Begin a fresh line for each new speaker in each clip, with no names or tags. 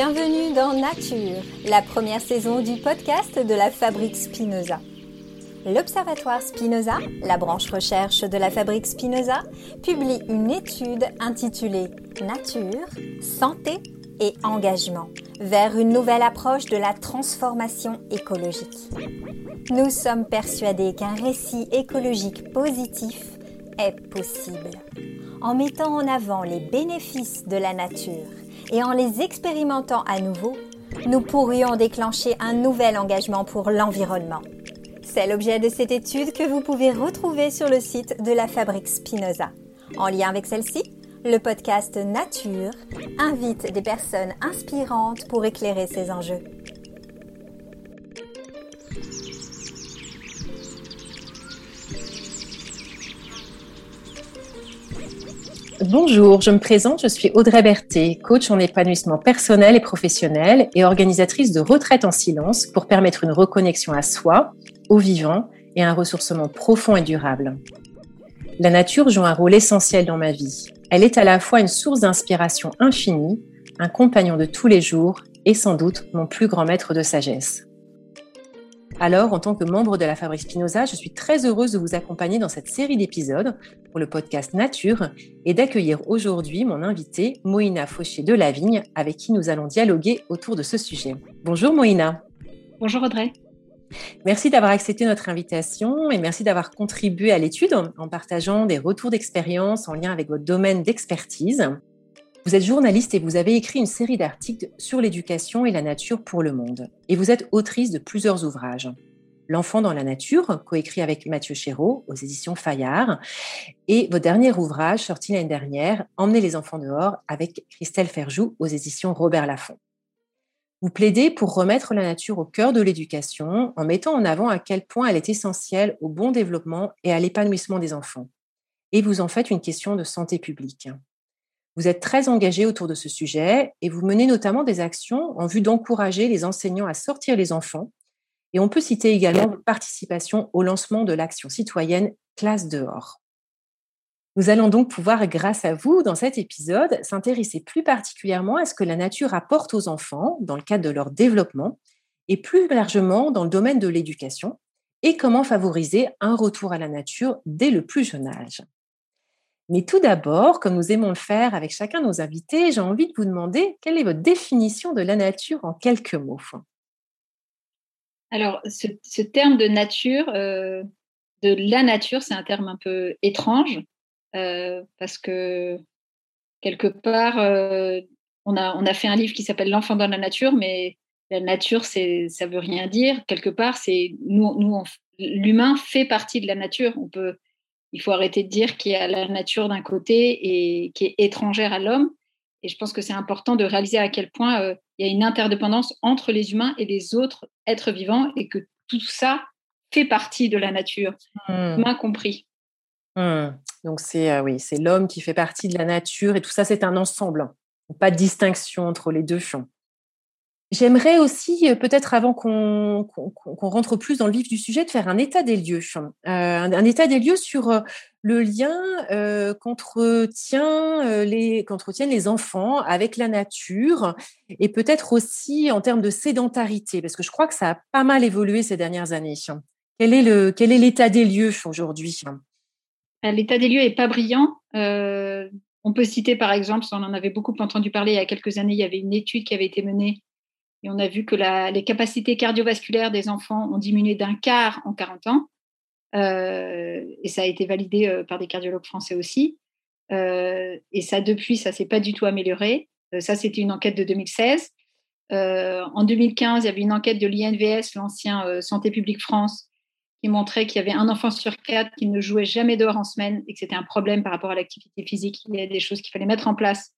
Bienvenue dans Nature, la première saison du podcast de la Fabrique Spinoza. L'Observatoire Spinoza, la branche recherche de la Fabrique Spinoza, publie une étude intitulée Nature, santé et engagement vers une nouvelle approche de la transformation écologique. Nous sommes persuadés qu'un récit écologique positif est possible en mettant en avant les bénéfices de la nature et en les expérimentant à nouveau, nous pourrions déclencher un nouvel engagement pour l'environnement. C'est l'objet de cette étude que vous pouvez retrouver sur le site de la Fabrique Spinoza. En lien avec celle-ci, le podcast Nature invite des personnes inspirantes pour éclairer ces enjeux.
Bonjour, je me présente, je suis Audrey Berthet, coach en épanouissement personnel et professionnel et organisatrice de retraite en silence pour permettre une reconnexion à soi, au vivant et un ressourcement profond et durable. La nature joue un rôle essentiel dans ma vie. Elle est à la fois une source d'inspiration infinie, un compagnon de tous les jours et sans doute mon plus grand maître de sagesse. Alors, en tant que membre de la Fabrique Spinoza, je suis très heureuse de vous accompagner dans cette série d'épisodes pour le podcast Nature et d'accueillir aujourd'hui mon invité Moïna Fauché de Lavigne, avec qui nous allons dialoguer autour de ce sujet. Bonjour Moïna.
Bonjour Audrey.
Merci d'avoir accepté notre invitation et merci d'avoir contribué à l'étude en partageant des retours d'expérience en lien avec votre domaine d'expertise. Vous êtes journaliste et vous avez écrit une série d'articles sur l'éducation et la nature pour le monde. Et vous êtes autrice de plusieurs ouvrages. L'enfant dans la nature, coécrit avec Mathieu Chéreau aux éditions Fayard, et votre dernier ouvrage, sorti l'année dernière, Emmener les enfants dehors, avec Christelle Ferjou aux éditions Robert Laffont. Vous plaidez pour remettre la nature au cœur de l'éducation en mettant en avant à quel point elle est essentielle au bon développement et à l'épanouissement des enfants. Et vous en faites une question de santé publique. Vous êtes très engagé autour de ce sujet et vous menez notamment des actions en vue d'encourager les enseignants à sortir les enfants. Et on peut citer également votre participation au lancement de l'action citoyenne Classe dehors. Nous allons donc pouvoir, grâce à vous, dans cet épisode, s'intéresser plus particulièrement à ce que la nature apporte aux enfants dans le cadre de leur développement et plus largement dans le domaine de l'éducation et comment favoriser un retour à la nature dès le plus jeune âge. Mais tout d'abord, comme nous aimons le faire avec chacun de nos invités, j'ai envie de vous demander quelle est votre définition de la nature en quelques mots?
Alors, ce, terme de nature, euh, de la nature, c'est un terme un peu étrange euh, parce que quelque part, euh, on, a, on a fait un livre qui s'appelle L'enfant dans la nature, mais la nature, c'est, ça veut rien dire. Quelque part, c'est nous, nous l'humain fait partie de la nature. On peut il faut arrêter de dire qu'il y a la nature d'un côté et qui est étrangère à l'homme. Et je pense que c'est important de réaliser à quel point euh, il y a une interdépendance entre les humains et les autres êtres vivants et que tout ça fait partie de la nature, mmh. humain compris.
Mmh. Donc c'est euh, oui, c'est l'homme qui fait partie de la nature et tout ça c'est un ensemble, pas de distinction entre les deux champs. J'aimerais aussi, euh, peut-être avant qu'on rentre plus dans le vif du sujet, de faire un état des lieux. Euh, un, état des lieux sur euh, le lien qu'entretiennent les, enfants avec la nature et peut-être aussi en termes de sédentarité, parce que je crois que ça a pas mal évolué ces dernières années. Quel est le quel est l'état des lieux aujourd'hui?
L'état des lieux est pas brillant. on peut citer par exemple, on en avait beaucoup entendu parler il y a quelques années, il y avait une étude qui avait été menée et on a vu que les capacités cardiovasculaires des enfants ont diminué d'un quart en 40 ans. Euh, et ça a été validé euh, par des cardiologues français aussi. Euh, et ça, depuis, ça s'est pas du tout amélioré. ça, c'était une enquête de 2016. en 2015, il y avait une enquête de l'INVS, l'ancien Santé publique France, qui montrait qu'il y avait un enfant sur quatre qui ne jouait jamais dehors en semaine et que c'était un problème par rapport à l'activité physique. Il y a des choses qu'il fallait mettre en place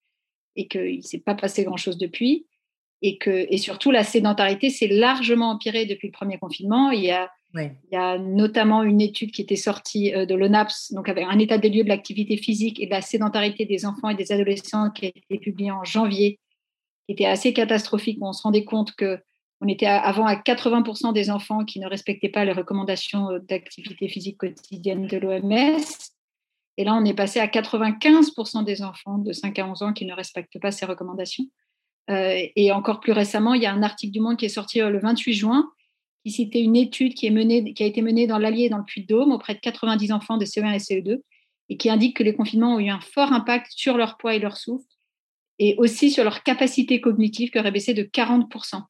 et qu'il ne s'est pas passé grand-chose depuis et que et surtout la sédentarité s'est largement empirée depuis le premier confinement. Il y a il y a notamment une étude qui était sortie euh, de l'ONAPS, donc avec un état des lieux de l'activité physique et de la sédentarité des enfants et des adolescents qui a été publiée en janvier, qui était assez catastrophique. On se rendait compte que on était avant à 80% des enfants qui ne respectaient pas les recommandations euh, d'activité physique quotidienne de l'OMS. Et là, on est passé à 95% des enfants de 5 à 11 ans qui ne respectent pas ces recommandations. Et encore plus récemment, il y a un article du Monde qui est sorti le 28 juin qui citait une étude qui, a été menée dans l'Allier et dans le Puy-de-Dôme auprès de 90 enfants de CE1 et CE2 et qui indique que les confinements ont eu un fort impact sur leur poids et leur souffle et aussi sur leur capacité cognitive qui aurait baissé de 40%.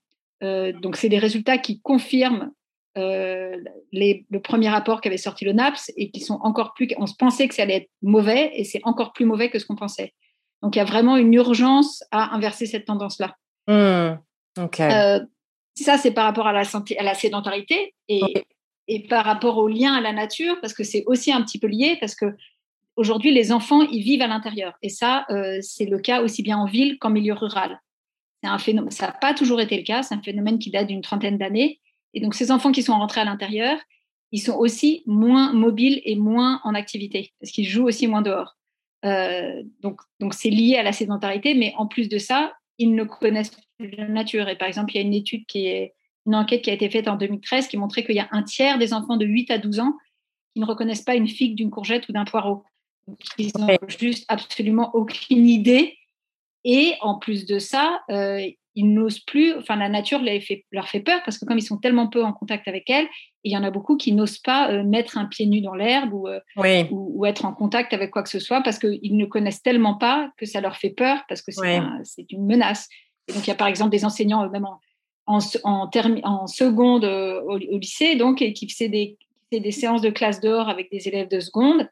Euh, donc, c'est des résultats qui confirment euh, le premier rapport qu'avait sorti le NAPS et qui sont encore plus. On pensait que ça allait être mauvais et c'est encore plus mauvais que ce qu'on pensait. Donc, il y a vraiment une urgence à inverser cette tendance-là.
Mmh,
euh, ça, c'est par rapport à la, santé, à la sédentarité et, et par rapport au lien à la nature, parce que c'est aussi un petit peu lié, parce que aujourd'hui, les enfants, ils vivent à l'intérieur. Et ça, euh, c'est le cas aussi bien en ville qu'en milieu rural. Un phénomène, ça n'a pas toujours été le cas, c'est un phénomène qui date d'une trentaine d'années. Et donc, ces enfants qui sont rentrés à l'intérieur, ils sont aussi moins mobiles et moins en activité, parce qu'ils jouent aussi moins dehors. Euh, donc, donc c'est lié à la sédentarité, mais en plus de ça, ils ne connaissent plus la nature. Et par exemple, il y a une étude qui est une enquête qui a été faite en 2013 qui montrait qu'il y a un tiers des enfants de 8 à 12 ans qui ne reconnaissent pas une figue, d'une courgette ou d'un poireau. Ils n'ont juste absolument aucune idée. Et en plus de ça, euh, ils n'osent plus, enfin la nature leur fait peur parce que comme ils sont tellement peu en contact avec elle, il y en a beaucoup qui n'osent pas euh, mettre un pied nu dans l'herbe euh, ou, être en contact avec quoi que ce soit parce qu'ils ne connaissent tellement pas que ça leur fait peur parce que c'est une menace. Et donc il y a par exemple des enseignants même en, en, en, seconde au, lycée donc et qui faisaient des, des séances de classe dehors avec des élèves de seconde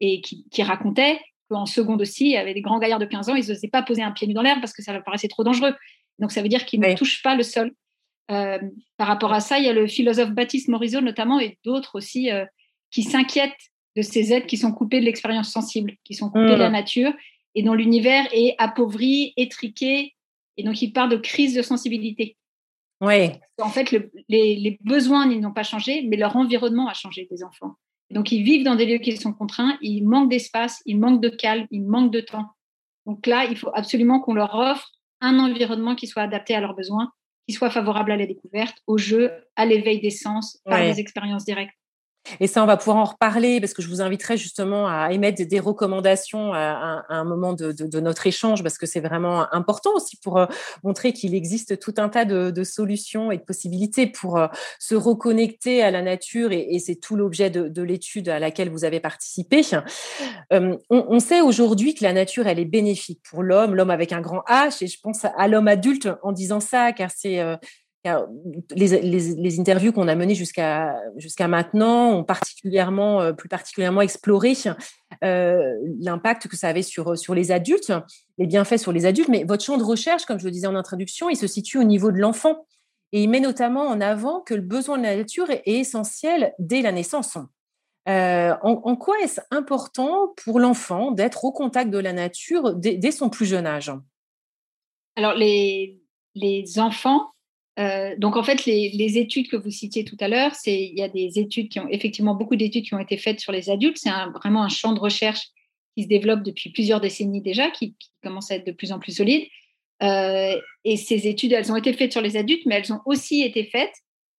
et qui, qui racontaient qu'en seconde aussi, il y avait des grands gaillards de 15 ans, ils n'osaient pas poser un pied nu dans l'herbe parce que ça leur paraissait trop dangereux. Donc ça veut dire qu'ils ne touchent pas le sol. Euh, par rapport à ça, il y a le philosophe Baptiste Morisot notamment et d'autres aussi euh, qui s'inquiètent de ces êtres qui sont coupés de l'expérience sensible, qui sont coupés de la mmh. nature et dont l'univers est appauvri, étriqué. Et donc, il parle de crise de sensibilité.
Oui.
En fait, les, les, besoins n'ont pas changé, mais leur environnement a changé des enfants. Donc, ils vivent dans des lieux qui sont contraints, ils manquent d'espace, ils manquent de calme, ils manquent de temps. Donc là, il faut absolument qu'on leur offre un environnement qui soit adapté à leurs besoins, qui soit favorable à la découverte, au jeu, à l'éveil des sens, par des expériences directes.
Et ça, on va pouvoir en reparler parce que je vous inviterai justement à émettre des recommandations à, un moment de, notre échange parce que c'est vraiment important aussi pour euh, montrer qu'il existe tout un tas de, solutions et de possibilités pour euh, se reconnecter à la nature et, c'est tout l'objet de, l'étude à laquelle vous avez participé. Euh, on, sait aujourd'hui que la nature, elle est bénéfique pour l'homme, l'homme avec un grand H et je pense à l'homme adulte en disant ça car c'est les, interviews qu'on a menées jusqu'à jusqu'à maintenant ont particulièrement, euh, plus particulièrement exploré euh, l'impact que ça avait sur, sur les adultes, les bienfaits sur les adultes. Mais votre champ de recherche, comme je le disais en introduction, il se situe au niveau de l'enfant. Et il met notamment en avant que le besoin de la nature est essentiel dès la naissance. Euh, en, quoi est-ce important pour l'enfant d'être au contact de la nature dès, dès son plus jeune âge?
Alors, les, les enfants euh, donc en fait, les, études que vous citiez tout à l'heure, c'est il y a des études qui ont effectivement beaucoup d'études qui ont été faites sur les adultes. C'est vraiment un champ de recherche qui se développe depuis plusieurs décennies déjà, qui, commence à être de plus en plus solide. Euh, et ces études, elles ont été faites sur les adultes, mais elles ont aussi été faites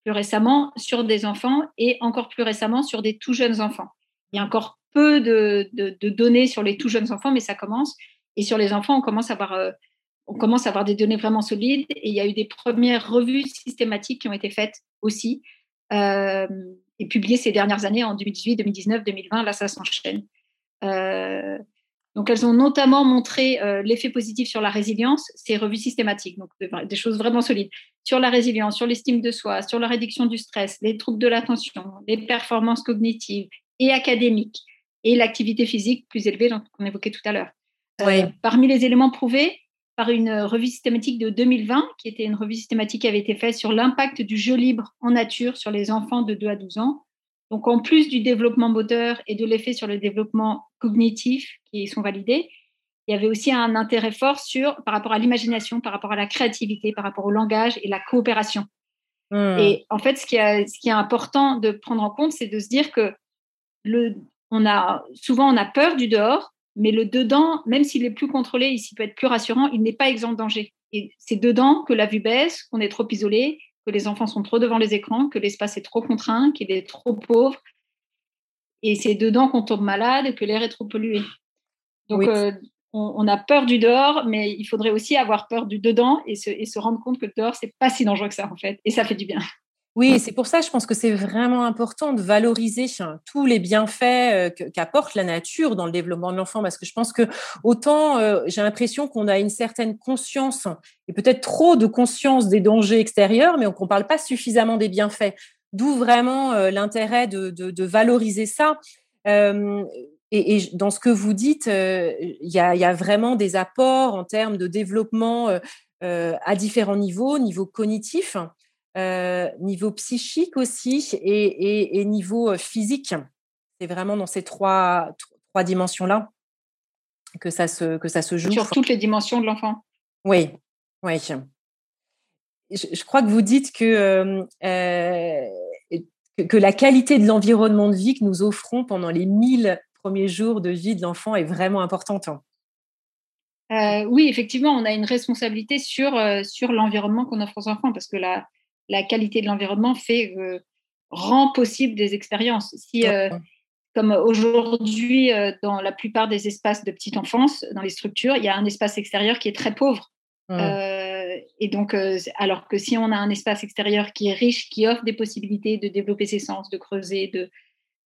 plus récemment sur des enfants et encore plus récemment sur des tout jeunes enfants. Il y a encore peu de, données sur les tout jeunes enfants, mais ça commence. Et sur les enfants, on commence à avoir euh, on commence à avoir des données vraiment solides et il y a eu des premières revues systématiques qui ont été faites aussi euh, et publiées ces dernières années en 2018, 2019, 2020. Là, ça s'enchaîne. Euh, donc, elles ont notamment montré euh, l'effet positif sur la résilience, ces revues systématiques, donc des choses vraiment solides, sur la résilience, sur l'estime de soi, sur la réduction du stress, les troubles de l'attention, les performances cognitives et académiques, et l'activité physique plus élevée qu'on évoquait tout à l'heure. Parmi les éléments prouvés, par une revue systématique de 2020, qui était une revue systématique qui avait été faite sur l'impact du jeu libre en nature sur les enfants de 2 à 12 ans. Donc, en plus du développement moteur et de l'effet sur le développement cognitif qui sont validés, il y avait aussi un intérêt fort sur, par rapport à l'imagination, par rapport à la créativité, par rapport au langage et la coopération. Hmm. Et en fait, ce qui, est, ce qui est important de prendre en compte, c'est de se dire que le, on a, souvent on a peur du dehors, mais le dedans, même s'il est plus contrôlé, ici peut être plus rassurant, il n'est pas exempt de danger. Et c'est dedans que la vue baisse, qu'on est trop isolé, que les enfants sont trop devant les écrans, que l'espace est trop contraint, qu'il est trop pauvre. Et c'est dedans qu'on tombe malade, que l'air est trop pollué. Donc, euh, on, a peur du dehors, mais il faudrait aussi avoir peur du dedans et se, et se rendre compte que le dehors, c'est pas si dangereux que ça, en fait. Et ça fait du bien.
Oui, c'est pour ça, je pense que c'est vraiment important de valoriser tous les bienfaits euh, qu'apporte la nature dans le développement de l'enfant, parce que je pense que autant euh, j'ai l'impression qu'on a une certaine conscience et peut-être trop de conscience des dangers extérieurs, mais qu'on ne parle pas suffisamment des bienfaits. D'où vraiment euh, l'intérêt de, valoriser ça. et, dans ce que vous dites, il y, a, vraiment des apports en termes de développement à différents niveaux, niveau cognitif. Euh, niveau psychique aussi et, niveau euh, physique. C'est vraiment dans ces trois, trois dimensions-là que ça se, que ça se joue.
Sur toutes les dimensions de l'enfant?
Oui, oui. Je, crois que vous dites que, euh, que, la qualité de l'environnement de vie que nous offrons pendant les mille premiers jours de vie de l'enfant est vraiment importante.
oui, effectivement, on a une responsabilité sur, sur l'environnement qu'on offre aux enfants parce que la, la qualité de l'environnement fait euh, rend possible des expériences. Si, euh, comme aujourd'hui, euh, dans la plupart des espaces de petite enfance, dans les structures, il y a un espace extérieur qui est très pauvre. Mmh. et donc, alors que si on a un espace extérieur qui est riche, qui offre des possibilités de développer ses sens, de creuser, de,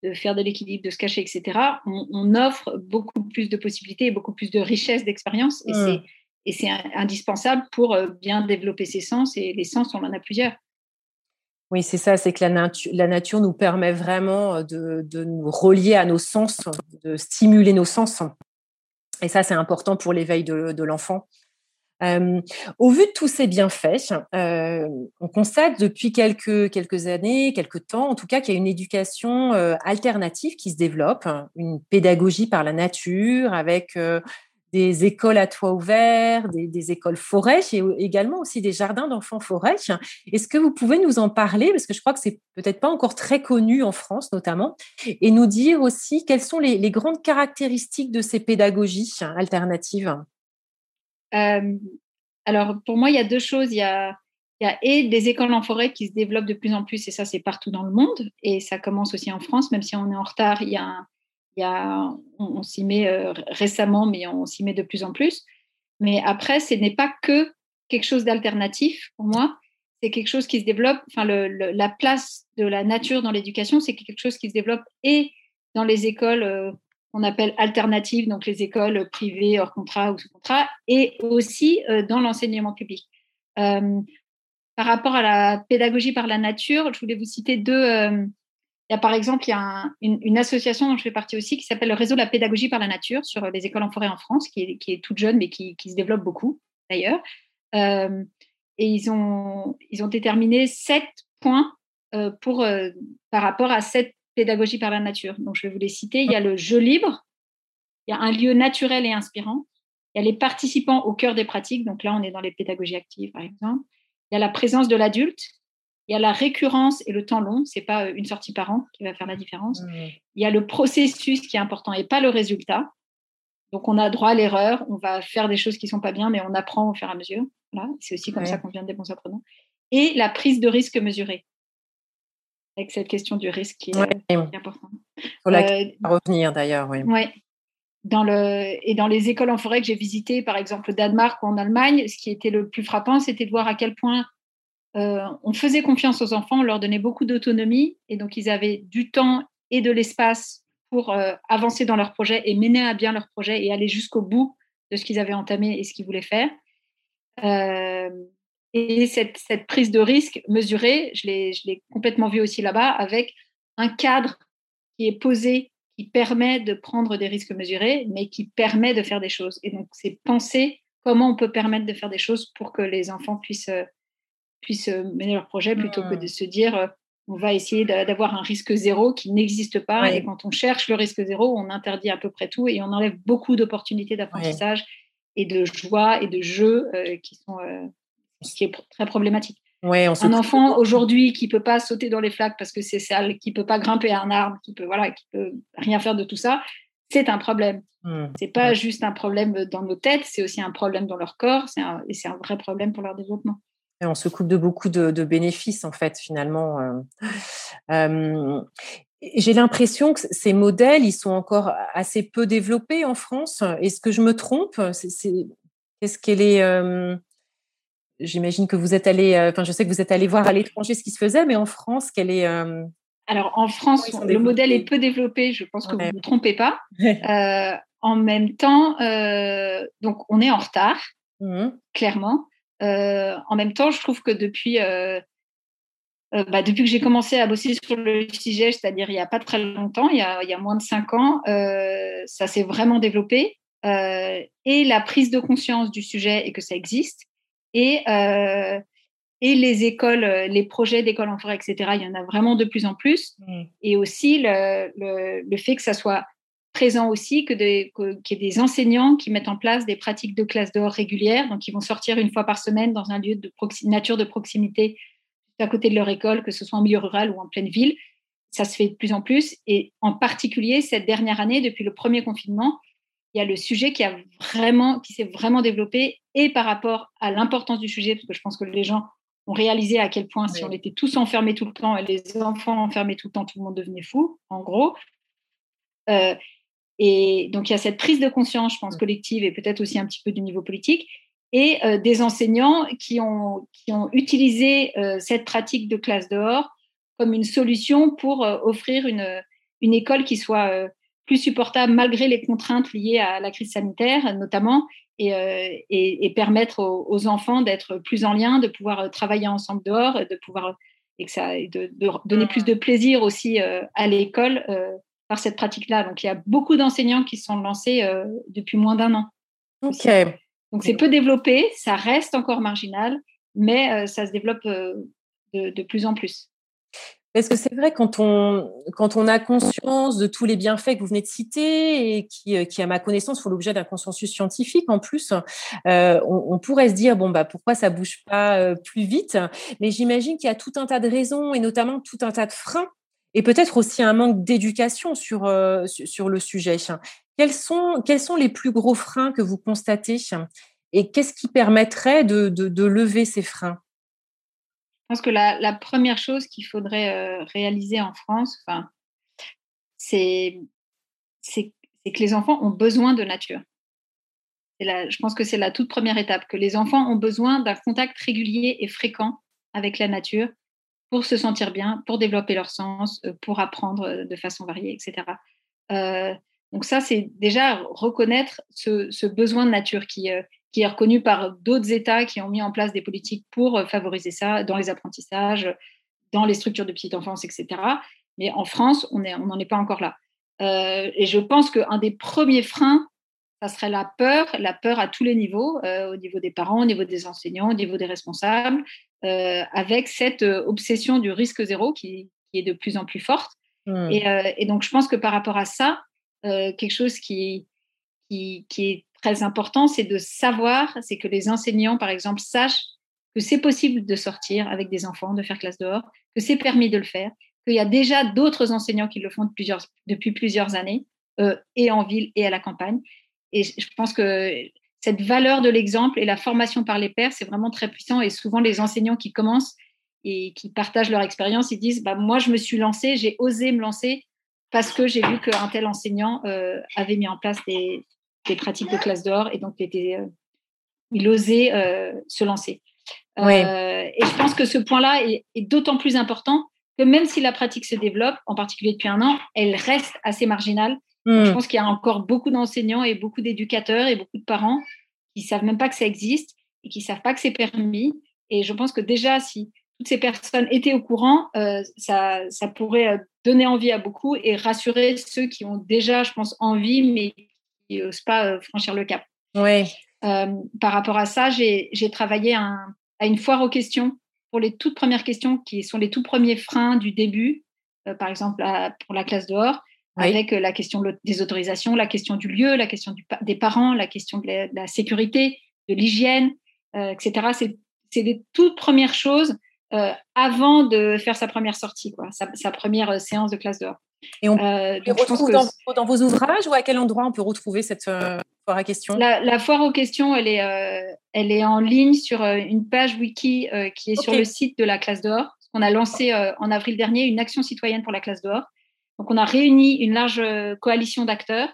de faire de l'équilibre, de se cacher, etc., on, offre beaucoup plus de possibilités et beaucoup plus de richesse d'expérience. Et mmh. c'est indispensable pour bien développer ses sens. Et les sens, on en a plusieurs.
Oui, c'est ça, c'est que la, la, nature nous permet vraiment euh, de, nous relier à nos sens, de stimuler nos sens. Et ça, c'est important pour l'éveil de, l'enfant. Euh, au vu de tous ces bienfaits, euh, on constate depuis quelques, quelques années, quelques temps, en tout cas, qu'il y a une éducation alternative qui se développe, une pédagogie par la nature avec des écoles à toit ouvert, des, écoles forêt et également aussi des jardins d'enfants forêt. Est-ce que vous pouvez nous en parler? Parce que je crois que c'est peut-être pas encore très connu en France notamment, et nous dire aussi quelles sont les, grandes caractéristiques de ces pédagogies alternatives?
Euh, Alors pour moi, il y a deux choses. Il y a, il y a et des écoles en forêt qui se développent de plus en plus, et ça c'est partout dans le monde, et ça commence aussi en France, même si on est en retard. Il y a un, on, s'y met euh, récemment, mais on s'y met de plus en plus. Mais après, ce n'est pas que quelque chose d'alternatif pour moi. C'est quelque chose qui se développe. Enfin, la place de la nature dans l'éducation, c'est quelque chose qui se développe et dans les écoles euh, qu'on appelle alternatives, donc les écoles privées hors contrat ou sous contrat, et aussi euh, dans l'enseignement public. par rapport à la pédagogie par la nature, je voulais vous citer deux, il y a par exemple il y a une, association dont je fais partie aussi qui s'appelle le réseau de la pédagogie par la nature sur les écoles en forêt en France, qui est, toute jeune mais qui, se développe beaucoup d'ailleurs. Euh, et ils ont, ils ont déterminé sept points euh, pour, euh, par rapport à cette pédagogie par la nature. Donc je vais vous les citer. Il y a le jeu libre, il y a un lieu naturel et inspirant, il y a les participants au cœur des pratiques. Donc là, on est dans les pédagogies actives par exemple. Il y a la présence de l'adulte, il y a la récurrence et le temps long, c'est pas euh, une sortie par an qui va faire la différence. Mmh. Il y a le processus qui est important et pas le résultat. Donc on a droit à l'erreur, on va faire des choses qui sont pas bien, mais on apprend au fur et à mesure. c'est aussi comme ça qu'on vient des bons apprenants. Et la prise de risque mesurée. Avec cette question du risque qui est, importante.
Euh, revenir d'ailleurs, oui.
Ouais. Dans le, et dans les écoles en forêt que j'ai visitées, par exemple au Danemark ou en Allemagne, ce qui était le plus frappant, c'était de voir à quel point euh, on faisait confiance aux enfants, on leur donnait beaucoup d'autonomie et donc ils avaient du temps et de l'espace pour euh, avancer dans leur projet et mener à bien leur projet et aller jusqu'au bout de ce qu'ils avaient entamé et ce qu'ils voulaient faire. Euh, et cette, prise de risque mesurée, je l'ai complètement vu aussi là-bas, avec un cadre qui est posé, qui permet de prendre des risques mesurés, mais qui permet de faire des choses. Et donc, c'est penser comment on peut permettre de faire des choses pour que les enfants puissent puissent euh, mener leur projet plutôt que de mmh. se dire euh, on va essayer d'avoir un risque zéro qui n'existe pas. Et quand on cherche le risque zéro, on interdit à peu près tout et on enlève beaucoup d'opportunités d'apprentissage et de joie et de jeu euh, qui sont qui est très problématique. un enfant aujourd'hui qui peut pas sauter dans les flaques parce que c'est sale, qui peut pas grimper à un arbre, qui peut voilà, qui peut rien faire de tout ça, c'est un problème. Mmh. C'est pas juste un problème dans nos têtes, c'est aussi un problème dans leur corps, et c'est un vrai problème pour leur développement
on se coupe de beaucoup de, bénéfices, en fait, finalement. Euh. J'ai l'impression que ces modèles, ils sont encore assez peu développés en France. Est-ce que je me trompe? Qu'est-ce qu'elle est, J'imagine que vous êtes allé, enfin, je sais que vous êtes allé voir à l'étranger ce qui se faisait, mais en France, quelle est
Alors, en France, le modèle est peu développé. Je pense que vous ne vous trompez pas. en même temps, donc, on est en retard, mmh clairement. En même temps, je trouve que depuis euh, bah, depuis que j'ai commencé à bosser sur le sujet, c'est-à-dire il n'y a pas très longtemps, il y a, il y a moins de cinq ans, euh, ça s'est vraiment développé. Euh, et la prise de conscience du sujet et que ça existe. Et, euh, et les écoles, les projets d'école en forêt, etc., il y en a vraiment de plus en plus. Mmh. Et aussi le, le, le, fait que ça soit présent aussi, que qu'il y ait des enseignants qui mettent en place des pratiques de classe dehors régulières, donc ils vont sortir une fois par semaine dans un lieu de nature de proximité à côté de leur école, que ce soit en milieu rural ou en pleine ville. Ça se fait de plus en plus. Et en particulier, cette dernière année, depuis le premier confinement, il y a le sujet qui, a vraiment, qui s'est vraiment développé et par rapport à l'importance du sujet, parce que je pense que les gens ont réalisé à quel point si on était tous enfermés tout le temps et les enfants enfermés tout le temps, tout le monde devenait fou, en gros. Euh, et donc il y a cette prise de conscience, je pense, collective et peut-être aussi un petit peu du niveau politique et euh, des enseignants qui ont, qui ont utilisé euh, cette pratique de classe dehors comme une solution pour euh, offrir une, une école qui soit plus supportable malgré les contraintes liées à la crise sanitaire notamment et, et, et permettre aux, enfants d'être plus en lien, de pouvoir travailler ensemble dehors, de pouvoir et que ça de, de donner plus de plaisir aussi à l'école par cette pratique-là. Donc il y a beaucoup d'enseignants qui se sont lancés depuis moins d'un an.
Ok.
Donc c'est peu développé, ça reste encore marginal, mais euh, ça se développe euh, de, plus en plus.
Est-ce que c'est vrai quand on, quand on a conscience de tous les bienfaits que vous venez de citer et qui, euh, qui à ma connaissance, font l'objet d'un consensus scientifique en plus, on, pourrait se dire, bon, bah, pourquoi ça bouge pas plus vite? Mais j'imagine qu'il y a tout un tas de raisons et notamment tout un tas de freins et peut-être aussi un manque d'éducation sur, sur le sujet. Quels sont, quels sont les plus gros freins que vous constatez? Et qu'est-ce qui permettrait de, de, lever ces freins?
Je pense que la, première chose qu'il faudrait euh, réaliser en France, c'est, que les enfants ont besoin de nature. Je pense que c'est la toute première étape, que les enfants ont besoin d'un contact régulier et fréquent avec la nature pour se sentir bien, pour développer leur sens, euh, pour apprendre euh, de façon variée, etc. Donc ça, c'est déjà reconnaître ce, besoin de nature qui, euh, qui est reconnu par d'autres États qui ont mis en place des politiques pour euh, favoriser ça dans les apprentissages, dans les structures de petite enfance, etc. Mais en France, on n'en est, est pas encore là. Euh, et je pense qu'un des premiers freins, ça serait la peur, la peur à tous les niveaux, au niveau des parents, au niveau des enseignants, au niveau des responsables, avec cette obsession du risque zéro qui, est de plus en plus forte. Mmh. et, donc, je pense que par rapport à ça, euh, quelque chose qui, qui, est très important, c'est de savoir, c'est que les enseignants, par exemple, sachent que c'est possible de sortir avec des enfants, de faire classe dehors, que c'est permis de le faire, qu'il y a déjà d'autres enseignants qui le font depuis plusieurs, depuis plusieurs années, euh, et en ville et à la campagne. Et je pense que cette valeur de l'exemple et la formation par les pairs, c'est vraiment très puissant. Et souvent, les enseignants qui commencent et qui partagent leur expérience, ils disent bah, Moi, je me suis lancé, j'ai osé me lancer parce que j'ai vu qu'un tel enseignant euh, avait mis en place des, pratiques de classe dehors et donc était, euh, il osait euh, se lancer. et je pense que ce point-là est, d'autant plus important que même si la pratique se développe, en particulier depuis un an, elle reste assez marginale. Je hmm. pense qu'il y a encore beaucoup d'enseignants et beaucoup d'éducateurs et beaucoup de parents qui savent même pas que ça existe et qui savent pas que c'est permis. Et je pense que déjà, si toutes ces personnes étaient au courant, ça, ça, pourrait donner envie à beaucoup et rassurer ceux qui ont déjà, je pense, envie, mais qui n'osent pas euh, franchir le cap.
Oui.
Euh, par rapport à ça, j'ai travaillé à une foire aux questions pour les toutes premières questions qui sont les tout premiers freins du début, euh, par exemple pour la classe dehors, avec la question des autorisations, la question du lieu, la question des parents, la question de la, sécurité, de l'hygiène, etc. C'est les toutes premières choses euh, avant de faire sa première sortie, quoi, sa, première euh, séance de classe dehors.
Et on euh, retrouve dans, vos ouvrages ou à quel endroit on peut retrouver cette foire à questions?
La, foire aux questions, elle est, elle est en ligne sur une page wiki qui est sur le site de la classe d'or. On a lancé en avril dernier une action citoyenne pour la classe d'or. Donc, on a réuni une large coalition d'acteurs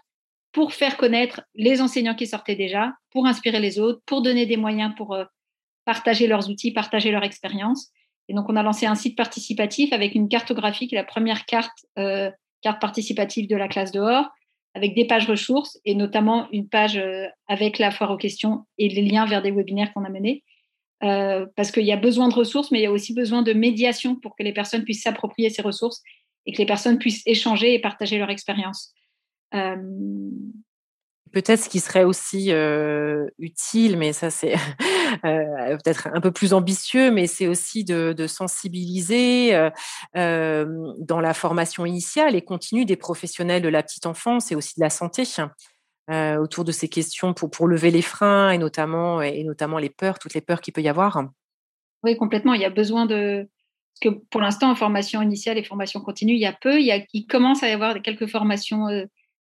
pour faire connaître les enseignants qui sortaient déjà, pour inspirer les autres, pour donner des moyens pour partager leurs outils, partager leur expérience. Et donc, on a lancé un site participatif avec une cartographie qui est la première carte, euh, participative de la classe dehors, avec des pages ressources et notamment une page euh, avec la foire aux questions et les liens vers des webinaires qu'on a menés. Euh, parce qu'il y a besoin de ressources, mais il y a aussi besoin de médiation pour que les personnes puissent s'approprier ces ressources et que les personnes puissent échanger et partager leur expérience.
Peut-être ce qui serait aussi utile, mais ça c'est peut-être un peu plus ambitieux, mais c'est aussi de, sensibiliser dans la formation initiale et continue des professionnels de la petite enfance et aussi de la santé autour de ces questions pour, pour lever les freins et notamment, et notamment les peurs, toutes les peurs qu'il peut y avoir.
Oui, complètement. Il y a besoin de, parce que pour l'instant, en formation initiale et formation continue, il y a peu. Il, y a, il commence à y avoir quelques formations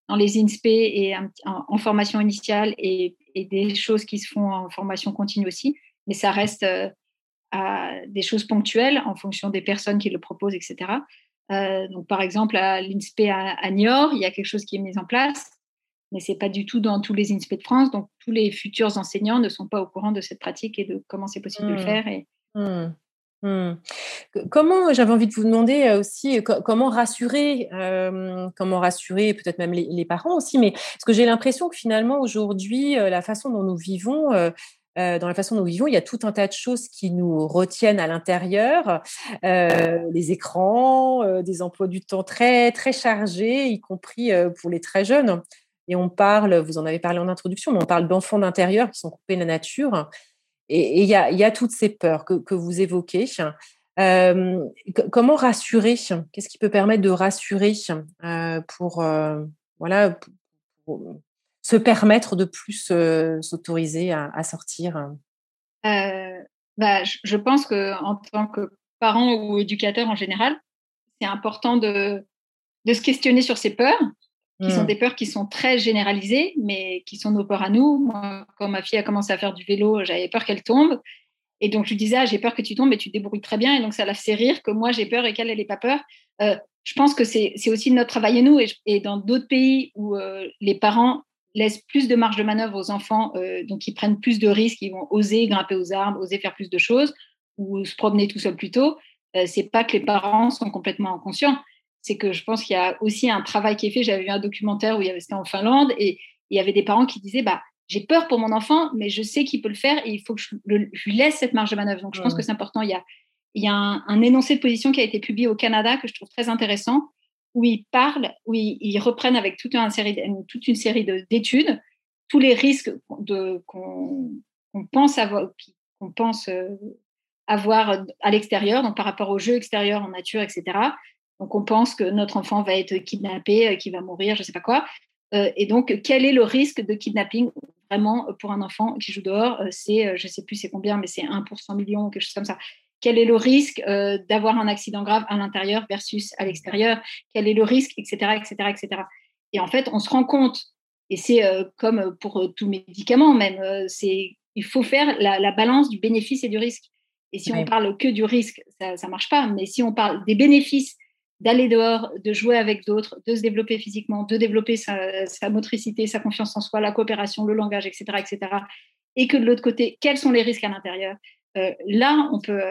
dans les INSPE et en, formation initiale et, des choses qui se font en formation continue aussi, mais ça reste euh, à des choses ponctuelles en fonction des personnes qui le proposent, etc. Euh, donc, par exemple, à l'INSPE à, Niort, il y a quelque chose qui est mis en place, mais c'est pas du tout dans tous les INSPE de France. Donc, tous les futurs enseignants ne sont pas au courant de cette pratique et de comment c'est possible de le mmh. faire. Et,
mmh. Mmh. Comment, j'avais envie de vous demander euh, aussi, comment rassurer, euh, comment rassurer peut-être même les, parents aussi, mais parce que j'ai l'impression que finalement aujourd'hui, euh, la façon dont nous vivons, dans la façon dont nous vivons, il y a tout un tas de choses qui nous retiennent à l'intérieur, les écrans, des emplois du temps très très chargés, y compris pour les très jeunes. Et on parle, vous en avez parlé en introduction, mais on parle d'enfants d'intérieur qui sont coupés de la nature. Et il y a, toutes ces peurs que, vous évoquez. Euh, comment rassurer? Qu'est-ce qui peut permettre de rassurer euh, pour, euh, voilà, se permettre de plus s'autoriser à, sortir?
Bah, je pense que en tant que parent ou éducateur en général, c'est important de, de se questionner sur ses peurs, qui sont mmh. des peurs qui sont très généralisées, mais qui sont nos peurs à nous. Moi, quand ma fille a commencé à faire du vélo, j'avais peur qu'elle tombe. Et donc, je lui disais, ah, j'ai peur que tu tombes, mais tu te débrouilles très bien. Et donc, ça la fait rire que moi, j'ai peur et qu'elle, elle n'ait pas peur. Euh, je pense que c'est aussi notre travail à nous. Et, dans d'autres pays où euh, les parents laissent plus de marge de manœuvre aux enfants, euh, donc ils prennent plus de risques, ils vont oser grimper aux arbres, oser faire plus de choses, ou se promener tout seul plus tôt. c'est pas que les parents sont complètement inconscients c'est que je pense qu'il y a aussi un travail qui est fait. J'avais vu un documentaire où il y avait c'était en Finlande et il y avait des parents qui disaient bah j'ai peur pour mon enfant, mais je sais qu'il peut le faire et il faut que je, lui laisse cette marge de manœuvre. Donc je pense que c'est important. Il y a, il y a un, énoncé de position qui a été publié au Canada que je trouve très intéressant où ils parlent, où ils, reprennent avec toute une série, toute une série d'études tous les risques de, qu'on, pense avoir, qu'on pense euh, avoir à l'extérieur, donc par rapport aux jeux extérieurs en nature, etc. Donc on pense que notre enfant va être kidnappé, euh, qu'il va mourir, je ne sais pas quoi. Euh, et donc, quel est le risque de kidnapping vraiment pour un enfant qui joue dehors? Euh, C'est, je ne sais plus c'est combien, mais c'est 1 pour 100 millions quelque chose comme ça. Quel est le risque d'avoir un accident grave à l'intérieur versus à l'extérieur? Quel est le risque, etc., etc., etc. Et en fait, on se rend compte, et c'est comme pour tout médicament même, c'est il faut faire la, balance du bénéfice et du risque. Et si on parle que du risque, ça ne marche pas. Mais si on parle des bénéfices d'aller dehors, de jouer avec d'autres, de se développer physiquement, de développer sa, motricité, sa confiance en soi, la coopération, le langage, etc., etc. Et que de l'autre côté, quels sont les risques à l'intérieur? Euh, Là, on peut,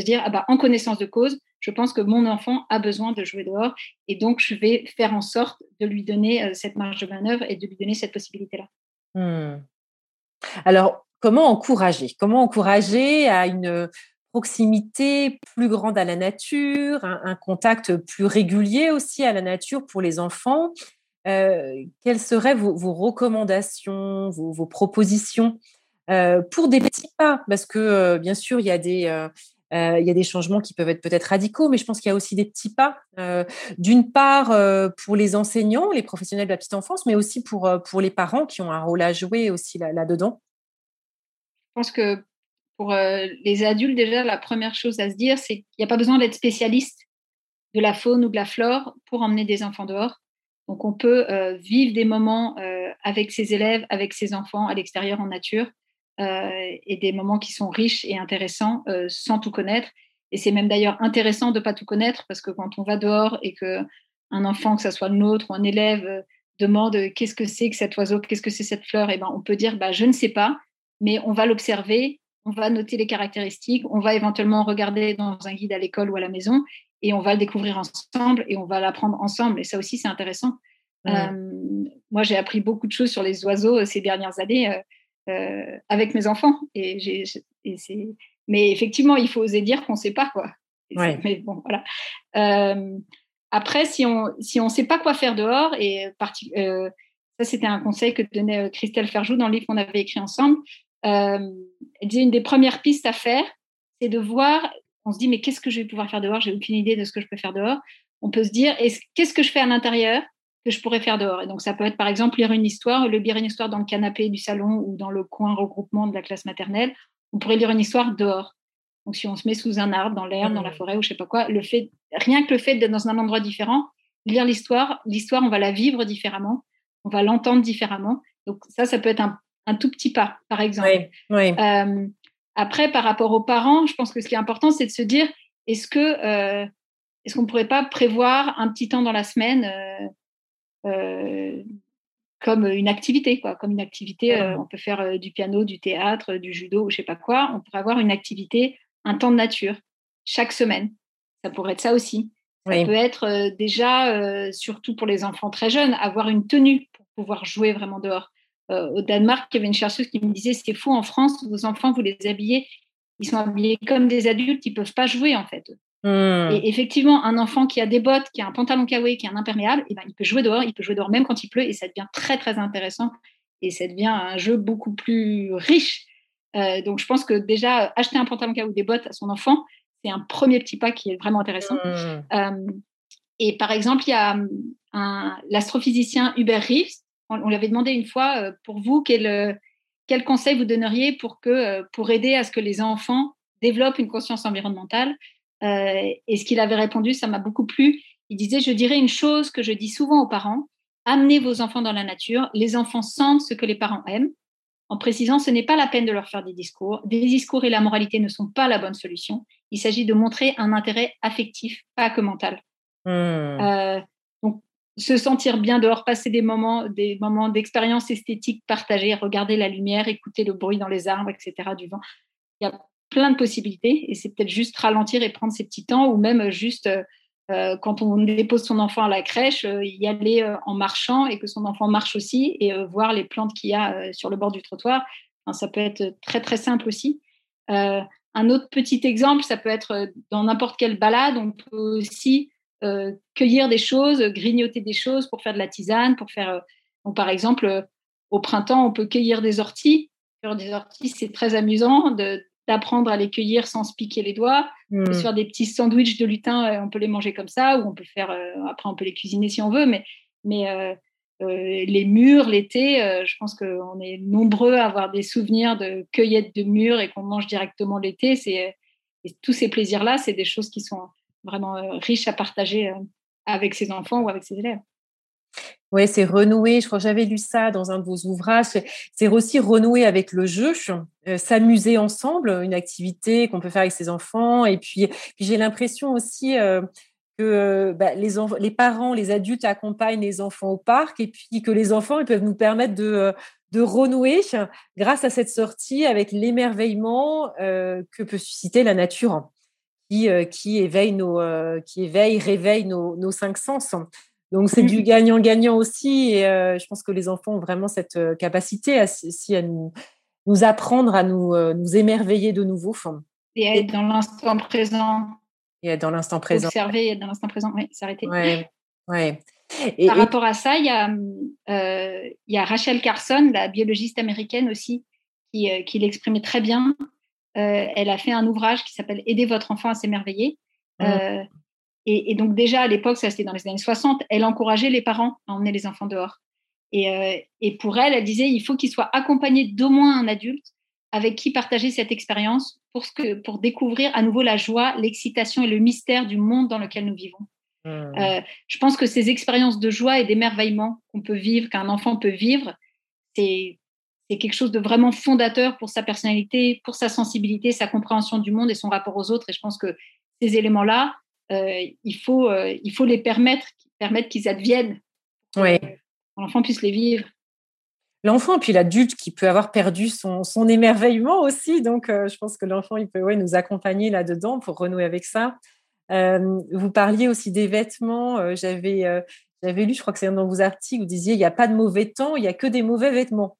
se dire, ah bah, en connaissance de cause, je pense que mon enfant a besoin de jouer dehors, et donc je vais faire en sorte de lui donner euh, cette marge de manœuvre et de lui donner cette possibilité-là.
Hmm. Alors, comment encourager? Comment encourager à une proximité plus grande à la nature, un, contact plus régulier aussi à la nature pour les enfants. Euh, quelles seraient vos, recommandations, vos, propositions euh, pour des petits pas? Parce que euh, bien sûr, il y a des... changements qui peuvent être peut-être radicaux, mais je pense qu'il y a aussi des petits pas. D'une part, pour les enseignants, les professionnels de la petite enfance, mais aussi pour les parents qui ont un rôle à jouer aussi là-dedans.
je pense que pour euh, les adultes, déjà, la première chose à se dire, c'est qu'il n'y a pas besoin d'être spécialiste de la faune ou de la flore pour emmener des enfants dehors. Donc, on peut euh, vivre des moments euh, avec ses élèves, avec ses enfants à l'extérieur en nature, et des moments qui sont riches et intéressants sans tout connaître. Et c'est même d'ailleurs intéressant de ne pas tout connaître parce que quand on va dehors et que un enfant, que ce soit le nôtre ou un élève, demande qu'est-ce que c'est que cet oiseau, qu'est-ce que c'est cette fleur, et ben on peut dire bah, je ne sais pas, mais on va l'observer, on va noter les caractéristiques, on va éventuellement regarder dans un guide à l'école ou à la maison, et on va le découvrir ensemble et on va l'apprendre ensemble. Et ça aussi, c'est intéressant. Euh, moi, j'ai appris beaucoup de choses sur les oiseaux euh, ces dernières années euh, avec mes enfants. Et, j'ai, Mais effectivement, il faut oser dire qu'on ne sait pas quoi. Mais bon, voilà. après, si on si on sait pas quoi faire dehors, et ça, c'était un conseil que donnait Christelle Ferjou dans le livre qu'on avait écrit ensemble. Elle disait une des premières pistes à faire, c'est de voir on se dit mais qu'est-ce que je vais pouvoir faire dehors? J'ai aucune idée de ce que je peux faire dehors. On peut se dire qu'est-ce que je fais à l'intérieur que je pourrais faire dehors? Et donc ça peut être par exemple lire une histoire, le lire une histoire dans le canapé du salon ou dans le coin regroupement de la classe maternelle. On pourrait lire une histoire dehors. Donc si on se met sous un arbre, dans l'herbe, dans la mmh. forêt ou je sais pas quoi, le fait, rien que le fait d'être dans un endroit différent, lire l'histoire, l'histoire on va la vivre différemment, on va l'entendre différemment. Donc ça, ça peut être un, tout petit pas, par exemple.
Oui,
euh, après, par rapport aux parents, je pense que ce qui est important, c'est de se dire est-ce que euh, est-ce qu'on ne pourrait pas prévoir un petit temps dans la semaine euh, comme une activité, quoi, comme une activité. on peut faire du piano, du théâtre, du judo, ou je sais pas quoi. On pourrait avoir une activité, un temps de nature chaque semaine. Ça pourrait être ça aussi. Ça peut être déjà, surtout pour les enfants très jeunes, avoir une tenue pour pouvoir jouer vraiment dehors. Euh, au Danemark, il y avait une chercheuse qui me disait c'est fou en France, vos enfants, vous les habillez, ils sont habillés comme des adultes, ils peuvent pas jouer en fait. Hmm. Et effectivement, un enfant qui a des bottes, qui a un pantalon kawaii, qui a un imperméable, eh ben, il peut jouer dehors, il peut jouer dehors même quand il pleut, et ça devient très très intéressant, et ça devient un jeu beaucoup plus riche. Euh, donc je pense que déjà, acheter un pantalon kawaii ou des bottes à son enfant, c'est un premier petit pas qui est vraiment intéressant. Hmm. Euh, et par exemple, il y a l'astrophysicien Hubert Reeves on, lui avait demandé une fois, euh, pour vous, quel, euh, quel conseil vous donneriez pour, que, euh, pour aider à ce que les enfants développent une conscience environnementale? Et ce qu'il avait répondu, ça m'a beaucoup plu. Il disait, je dirais une chose que je dis souvent aux parents, amenez vos enfants dans la nature, les enfants sentent ce que les parents aiment, en précisant ce n'est pas la peine de leur faire des discours. Des discours et la moralité ne sont pas la bonne solution. Il s'agit de montrer un intérêt affectif, pas que mental. Mmh se sentir bien dehors, passer des moments, des moments d'expérience esthétique partagée, regarder la lumière, écouter le bruit dans les arbres, etc., du vent. Il y a plein de possibilités et c'est peut-être juste ralentir et prendre ces petits temps ou même juste euh, quand on dépose son enfant à la crèche, euh, y aller euh, en marchant et que son enfant marche aussi et voir les plantes qu'il y a sur le bord du trottoir. ça peut être très très simple aussi. un autre petit exemple, ça peut être dans n'importe quelle balade, on peut aussi euh, cueillir des choses, grignoter des choses pour faire de la tisane, pour faire. Euh, par exemple, euh, au printemps, on peut cueillir des orties. Faire des orties, c'est très amusant d'apprendre à les cueillir sans se piquer les doigts. On peut mmh. faire des petits sandwichs de lutin, on peut les manger comme ça, ou on peut faire. après, on peut les cuisiner si on veut, mais. mais les mûres l'été, je pense qu'on est nombreux à avoir des souvenirs de cueillette de mûres et qu'on mange directement l'été. C'est tous ces plaisirs-là, c'est des choses qui sont vraiment euh, riche à partager euh, avec ses enfants ou avec ses élèves.
Oui, c'est renouer. Je crois que j'avais lu ça dans un de vos ouvrages. C'est aussi renouer avec le jeu, euh, s'amuser ensemble, une activité qu'on peut faire avec ses enfants. Et puis, j'ai l'impression aussi que bah, les, parents, les adultes accompagnent les enfants au parc et puis que les enfants ils peuvent nous permettre de renouer grâce à cette sortie avec l'émerveillement que peut susciter la nature. Euh, qui, éveille nos, euh, qui éveille, réveille nos, nos cinq sens. Donc c'est du gagnant-gagnant aussi. Et euh, je pense que les enfants ont vraiment cette capacité à, à nous, nous apprendre à nous, nous émerveiller de nouveau.
Et à être dans l'instant présent.
Et être dans l'instant présent.
Observer être dans l'instant présent, oui, s'arrêter.
Ouais, ouais.
Et, Par rapport à ça, il y, a, il y a Rachel Carson, la biologiste américaine aussi, qui, qui l'exprimait très bien. Euh, elle a fait un ouvrage qui s'appelle Aider votre enfant à s'émerveiller. Mmh. Euh, et, donc déjà à l'époque, ça c'était dans les années 60, elle encourageait les parents à emmener les enfants dehors. Euh, et, pour elle, elle disait il faut qu'ils soient accompagnés d'au moins un adulte avec qui partager cette expérience pour, que, pour découvrir à nouveau la joie, l'excitation et le mystère du monde dans lequel nous vivons. Mmh. je pense que ces expériences de joie et d'émerveillement qu'on peut vivre, qu'un enfant peut vivre, c'est c'est quelque chose de vraiment fondateur pour sa personnalité, pour sa sensibilité, sa compréhension du monde et son rapport aux autres. Et je pense que ces éléments-là, euh, il, faut, euh, il faut les permettre, permettre qu'ils adviennent.
Oui.
L'enfant puisse les vivre.
L'enfant, puis l'adulte qui peut avoir perdu son, son émerveillement aussi. Donc, je pense que l'enfant, il peut ouais, nous accompagner là-dedans pour renouer avec ça. vous parliez aussi des vêtements. J'avais j'avais lu, je crois que c'est dans vos articles, vous disiez il n'y a pas de mauvais temps, il n'y a que des mauvais vêtements.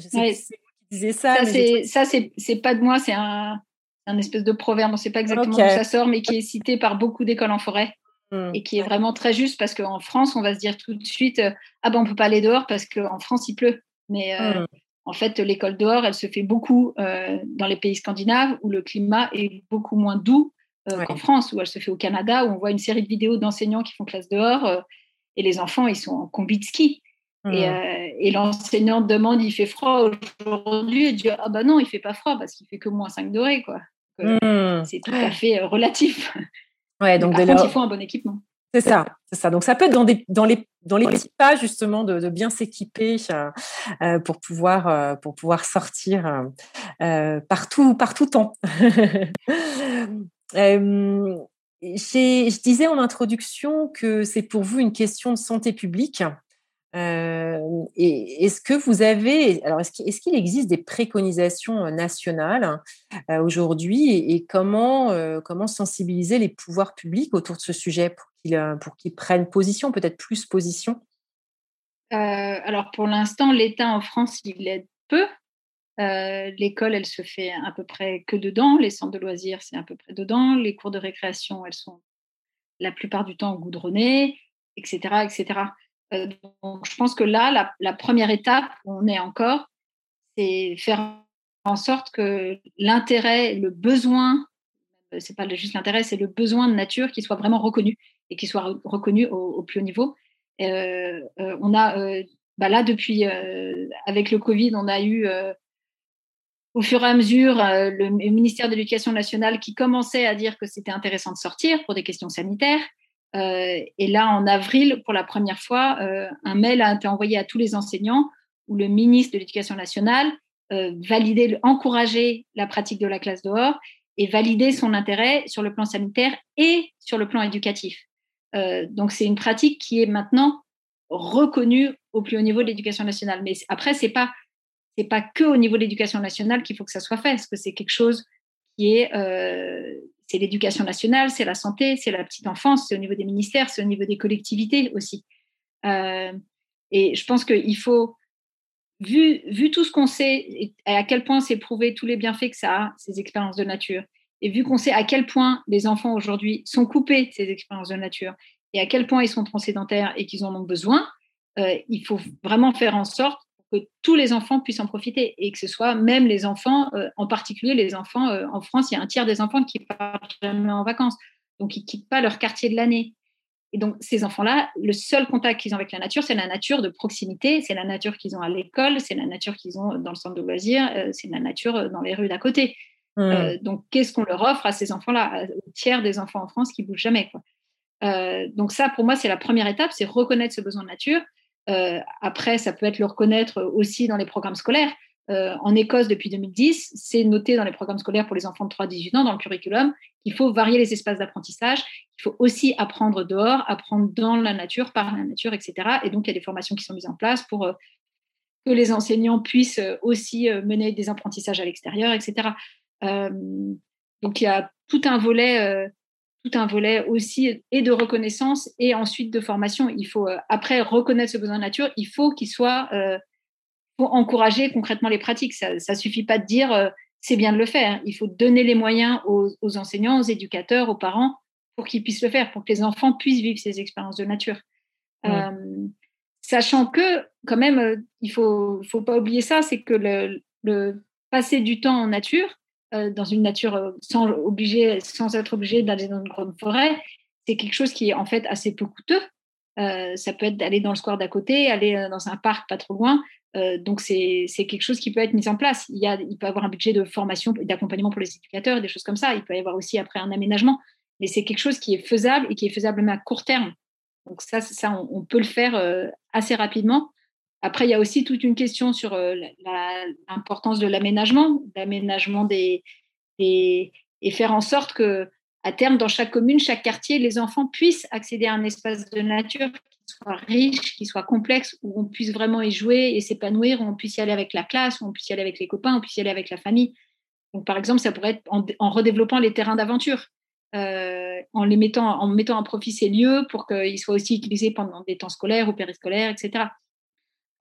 Je sais c'est qui disiez ça. Ça, c'est pas de moi, c'est un, un, espèce de proverbe, on ne sait pas exactement d'où ça sort, mais qui est cité par beaucoup d'écoles en forêt. Mmh. Et qui est vraiment très juste parce qu'en France, on va se dire tout de suite Ah ben, on ne peut pas aller dehors parce qu'en France, il pleut. Mais mmh. en fait, l'école dehors, elle se fait beaucoup dans les pays scandinaves où le climat est beaucoup moins doux euh, qu'en France, où elle se fait au Canada, où on voit une série de vidéos d'enseignants qui font classe dehors euh, et les enfants, ils sont en combi de ski. Et, mmh. euh, et l'enseignante demande il fait froid aujourd'hui et dit ah bah non il fait pas froid parce qu'il fait que moins 5 degrés quoi mmh. c'est tout à fait relatif
ouais donc
par contre, il faut un bon équipement
c'est ça c'est ça donc ça peut être dans des dans les dans les petits pas justement de, bien s'équiper pour pouvoir pour pouvoir sortir partout partout temps je disais en introduction que c'est pour vous une question de santé publique. Et est-ce que vous avez, alors est-ce qu'il existe des préconisations nationales aujourd'hui et, comment, comment sensibiliser les pouvoirs publics autour de ce sujet pour qu'ils, pour qu'ils prennent position, peut-être plus position?
Alors pour l'instant, l'État en France, il aide peu. L'école, elle se fait à peu près que dedans. Les centres de loisirs, c'est à peu près dedans. Les cours de récréation, elles sont la plupart du temps goudronnées, etc. etc. Euh, donc, je pense que là, la, première étape où on est encore, c'est faire en sorte que l'intérêt, le besoin, euh, c'est pas juste l'intérêt, c'est le besoin de nature qui soit vraiment reconnu et qui soit reconnu au, plus haut niveau. on a, bah là, depuis, avec le Covid, on a eu au fur et à mesure, euh, le ministère de l'Éducation nationale qui commençait à dire que c'était intéressant de sortir pour des questions sanitaires. Euh, et là, en avril, pour la première fois, euh, un mail a été envoyé à tous les enseignants où le ministre de l'Éducation nationale validait, encourageait la pratique de la classe dehors et validait son intérêt sur le plan sanitaire et sur le plan éducatif. donc, c'est une pratique qui est maintenant reconnue au plus haut niveau de l'éducation nationale. Mais après, c'est pas c'est pas que au niveau de l'éducation nationale qu'il faut que ça soit fait, parce que c'est quelque chose qui est, euh, c'est l'éducation nationale, c'est la santé, c'est la petite enfance, c'est au niveau des ministères, c'est au niveau des collectivités aussi. Euh, et je pense qu'il faut, vu, tout ce qu'on sait, et à quel point c'est prouvé tous les bienfaits que ça a, ces expériences de nature, et vu qu'on sait à quel point les enfants aujourd'hui sont coupés de ces expériences de nature, et à quel point ils sont trop sédentaires et qu'ils en ont besoin, euh, il faut vraiment faire en sorte que tous les enfants puissent en profiter et que ce soit même les enfants, euh, en particulier les enfants euh, en France, il y a un tiers des enfants qui partent jamais en vacances, donc ils quittent pas leur quartier de l'année. Et donc ces enfants-là, le seul contact qu'ils ont avec la nature, c'est la nature de proximité, c'est la nature qu'ils ont à l'école, c'est la nature qu'ils ont dans le centre de loisirs, euh, c'est la nature dans les rues d'à côté. Mmh. donc qu'est-ce qu'on leur offre à ces enfants-là, au tiers des enfants en France qui bougent jamais quoi. donc ça, pour moi, c'est la première étape, c'est reconnaître ce besoin de nature après, ça peut être le reconnaître aussi dans les programmes scolaires. Euh, en Écosse, depuis 2010, c'est noté dans les programmes scolaires pour les enfants de 3-18 ans, dans le curriculum, qu'il faut varier les espaces d'apprentissage. Il faut aussi apprendre dehors, apprendre dans la nature, par la nature, etc. Et donc, il y a des formations qui sont mises en place pour euh, que les enseignants puissent aussi mener des apprentissages à l'extérieur, etc. donc, il y a tout un volet tout un volet aussi et de reconnaissance et ensuite de formation. Il faut, euh, après reconnaître ce besoin de nature, il faut qu'il soit, euh, pour encourager concrètement les pratiques. Ça ne suffit pas de dire euh, c'est bien de le faire. Il faut donner les moyens aux, enseignants, aux éducateurs, aux parents pour qu'ils puissent le faire, pour que les enfants puissent vivre ces expériences de nature. sachant que, quand même, il ne faut, faut pas oublier ça, c'est que le, le passer du temps en nature, euh, dans une nature euh, sans, être obligé d'aller dans une grande forêt, c'est quelque chose qui est en fait assez peu coûteux. Euh, ça peut être d'aller dans le square d'à côté, aller dans un parc pas trop loin. donc c'est quelque chose qui peut être mis en place. Il, y a, il peut y avoir un budget de formation et d'accompagnement pour les éducateurs, des choses comme ça. Il peut y avoir aussi après un aménagement. Mais c'est quelque chose qui est faisable et qui est faisable même à court terme. Donc ça, on peut le faire assez rapidement. Après, il y a aussi toute une question sur euh, l'importance de l'aménagement, d'aménagement des, et faire en sorte que à terme, dans chaque commune, chaque quartier, les enfants puissent accéder à un espace de nature qui soit riche, qui soit complexe, où on puisse vraiment y jouer et s'épanouir, où on puisse y aller avec la classe, où on puisse y aller avec les copains, où on puisse y aller avec la famille. Donc, par exemple, ça pourrait être en, redéveloppant les terrains d'aventure, euh, en mettant, en mettant à profit ces lieux pour qu'ils soient aussi utilisés pendant des temps scolaires ou périscolaires, etc.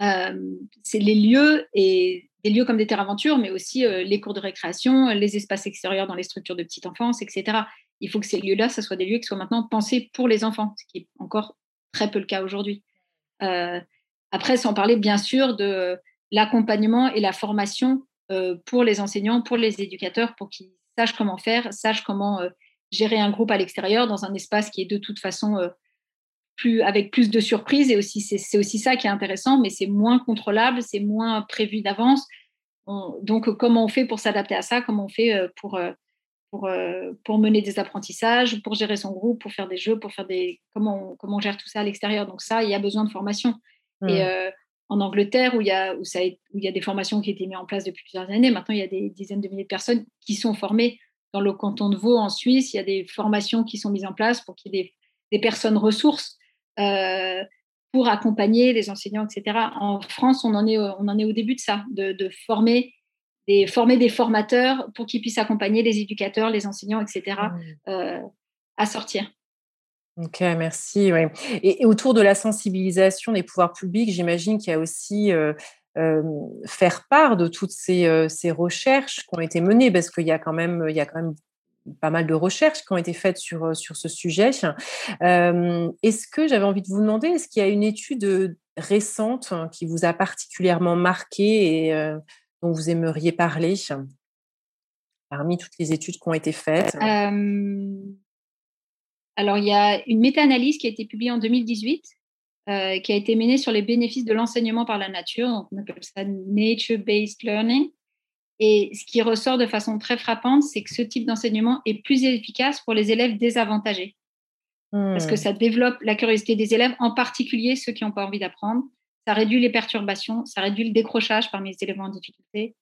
Euh, c'est les lieux et des lieux comme des terres d'aventure, mais aussi euh, les cours de récréation, les espaces extérieurs dans les structures de petite enfance, etc. Il faut que ces lieux-là, ce soient des lieux qui soient maintenant pensés pour les enfants, ce qui est encore très peu le cas aujourd'hui. après, sans parler bien sûr de l'accompagnement et la formation euh, pour les enseignants, pour les éducateurs, pour qu'ils sachent comment faire, sachent comment euh, gérer un groupe à l'extérieur dans un espace qui est de toute façon euh, plus, avec plus de surprises. Et aussi, c'est aussi ça qui est intéressant, mais c'est moins contrôlable, c'est moins prévu d'avance. Donc, comment on fait pour s'adapter à ça? Comment on fait pour, pour, pour mener des apprentissages, pour gérer son groupe, pour faire des jeux, pour faire des. Comment on, comment on gère tout ça à l'extérieur? Donc, ça, il y a besoin de formation. Et mmh en Angleterre, où il, y a, où, ça, où il y a des formations qui ont été mises en place depuis plusieurs années. Maintenant, il y a des dizaines de milliers de personnes qui sont formées dans le canton de Vaud, en Suisse. Il y a des formations qui sont mises en place pour qu'il y ait des, personnes ressources euh, pour accompagner les enseignants, etc. En France, on en est, on en est au début de ça, de, former, des, former des formateurs pour qu'ils puissent accompagner les éducateurs, les enseignants, etc. Mmh. Euh, à sortir.
Ok, merci. Et, autour de la sensibilisation des pouvoirs publics, j'imagine qu'il y a aussi euh, euh, faire part de toutes ces, euh, ces, recherches qui ont été menées, parce qu'il y a quand même, il y a quand même pas mal de recherches qui ont été faites sur, sur ce sujet. est-ce que j'avais envie de vous demander, est-ce qu'il y a une étude récente qui vous a particulièrement marqué et dont vous aimeriez parler parmi toutes les études qui ont été faites?
Alors, il y a une méta-analyse qui a été publiée en 2018, euh, qui a été menée sur les bénéfices de l'enseignement par la nature. on appelle ça nature-based learning. Et ce qui ressort de façon très frappante, c'est que ce type d'enseignement est plus efficace pour les élèves désavantagés. Parce que hmm. ça développe la curiosité des élèves, en particulier ceux qui n'ont pas envie d'apprendre. Ça réduit les perturbations, ça réduit le décrochage parmi les élèves en difficulté.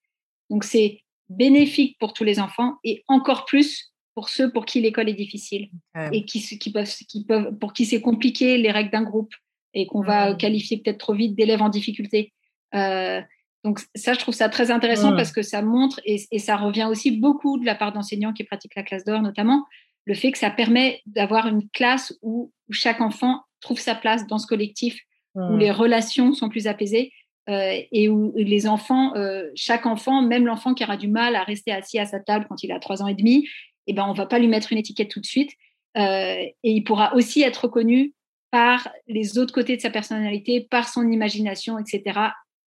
Donc, c'est bénéfique pour tous les enfants et encore plus pour ceux pour qui l'école est difficile et qui, qui, peuvent, qui peuvent, pour qui c'est compliqué les règles d'un groupe et qu'on va mmh. qualifier peut-être trop vite d'élèves en difficulté. Euh, donc ça, je trouve ça très intéressant mmh. parce que ça montre, et, ça revient aussi beaucoup de la part d'enseignants qui pratiquent la classe d'or notamment, le fait que ça permet d'avoir une classe où, chaque enfant trouve sa place dans ce collectif, où les relations sont plus apaisées. Euh, et où les enfants, euh, chaque enfant, même l'enfant qui aura du mal à rester assis à sa table quand il a trois ans et demi, eh ben, on ne va pas lui mettre une étiquette tout de suite. Euh, et il pourra aussi être reconnu par les autres côtés de sa personnalité, par son imagination, etc.,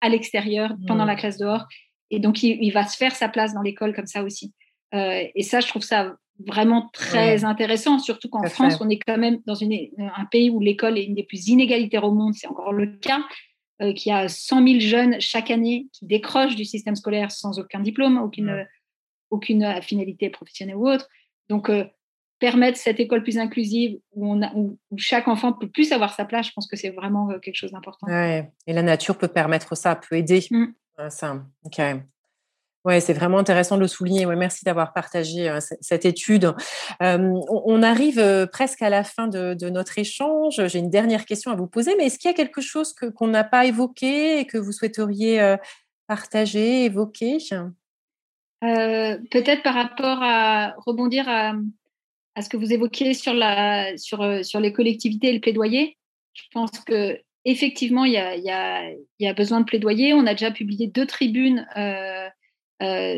à l'extérieur, pendant la mmh. classe dehors. Et donc, il, va se faire sa place dans l'école comme ça aussi. Euh, et ça, je trouve ça vraiment très intéressant, surtout qu'en France, on est quand même dans une, un pays où l'école est une des plus inégalitaires au monde, c'est encore le cas, euh, qui a 100 000 jeunes chaque année qui décrochent du système scolaire sans aucun diplôme, aucune, aucune finalité professionnelle ou autre. Donc, euh, permettre cette école plus inclusive où, on a, où, chaque enfant peut plus avoir sa place, je pense que c'est vraiment euh, quelque chose d'important.
Ouais. Et la nature peut permettre ça, peut aider. Mmh. Ça, ok. Ouais, c'est vraiment intéressant de le souligner. Ouais, merci d'avoir partagé euh, cette étude. on, arrive presque à la fin de, notre échange. J'ai une dernière question à vous poser, mais est-ce qu'il y a quelque chose que, qu'on n'a pas évoqué et que vous souhaiteriez partager, évoquer?
Euh, peut-être par rapport à rebondir à, ce que vous évoquiez sur, la, sur, euh, sur les collectivités et le plaidoyer. Je pense que effectivement, il y a, y a, besoin de plaidoyer. On a déjà publié deux tribunes euh,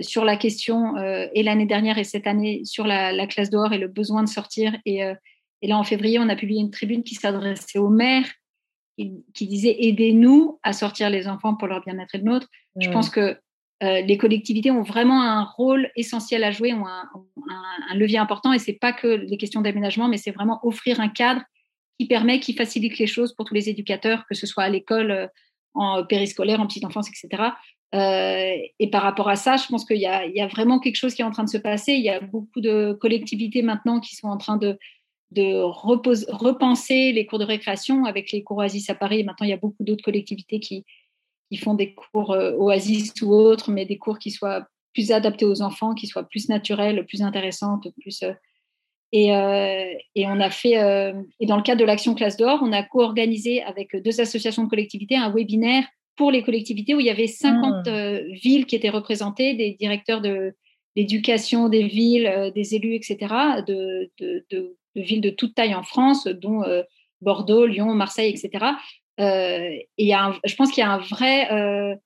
sur la question, et l'année dernière et cette année, sur la, classe dehors et le besoin de sortir. Et, et, là, en février, on a publié une tribune qui s'adressait aux mères, qui, disait Aidez-nous à sortir les enfants pour leur bien-être et le nôtre. Je pense que euh, les collectivités ont vraiment un rôle essentiel à jouer, ont un, levier important. Et c'est pas que les questions d'aménagement, mais c'est vraiment offrir un cadre qui permet, qui facilite les choses pour tous les éducateurs, que ce soit à l'école, euh, en périscolaire, en petite enfance, etc. Euh, et par rapport à ça, je pense qu'il y, a vraiment quelque chose qui est en train de se passer. Il y a beaucoup de collectivités maintenant qui sont en train de, de repenser les cours de récréation avec les cours Oasis à Paris. Maintenant, il y a beaucoup d'autres collectivités qui, qui font des cours euh, Oasis ou autres, mais des cours qui soient plus adaptés aux enfants, qui soient plus naturels, plus intéressants, plus, euh, Et, et, on a fait, et dans le cadre de l'action Classe d'Or, on a co-organisé avec deux associations de collectivités un webinaire pour les collectivités où il y avait 50 mmh. villes qui étaient représentées, des directeurs de l'éducation des villes, des élus, etc., de, de, de, villes de toute taille en France, dont Bordeaux, Lyon, Marseille, etc. et y a je pense qu'il y a un vrai,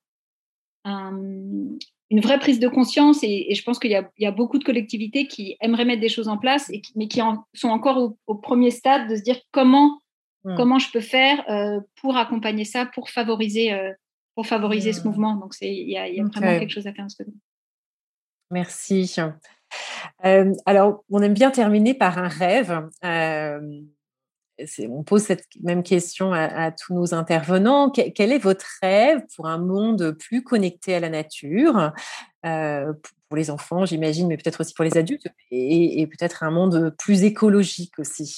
une vraie prise de conscience et, je pense qu'il y, a beaucoup de collectivités qui aimeraient mettre des choses en place, et mais qui sont encore au, premier stade de se dire comment, hmm. comment je peux faire euh, pour accompagner ça, pour favoriser, euh, pour favoriser ce hmm. mouvement. Donc, il y a, y a vraiment quelque chose à faire.
Merci. Euh, alors, on aime bien terminer par un rêve on pose cette même question à, tous nos intervenants. Quel, est votre rêve pour un monde plus connecté à la nature euh, pour les enfants, j'imagine, mais peut-être aussi pour les adultes, et, peut-être un monde plus écologique aussi?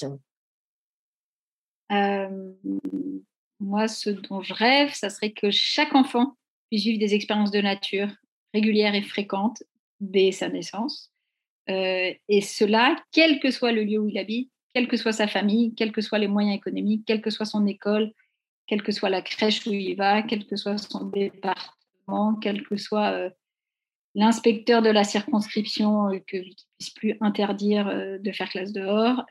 Moi, ce dont je rêve, ça serait que chaque enfant puisse vivre des expériences de nature régulières et fréquentes dès sa naissance. Euh, et cela, quel que soit le lieu où il habite, quelle que soit sa famille, quels que soient les moyens économiques, quelle que soit son école, quelle que soit la crèche où il va, quel que soit son département, quel que soit euh, l'inspecteur de la circonscription euh, que, qui puisse plus interdire euh, de faire classe dehors.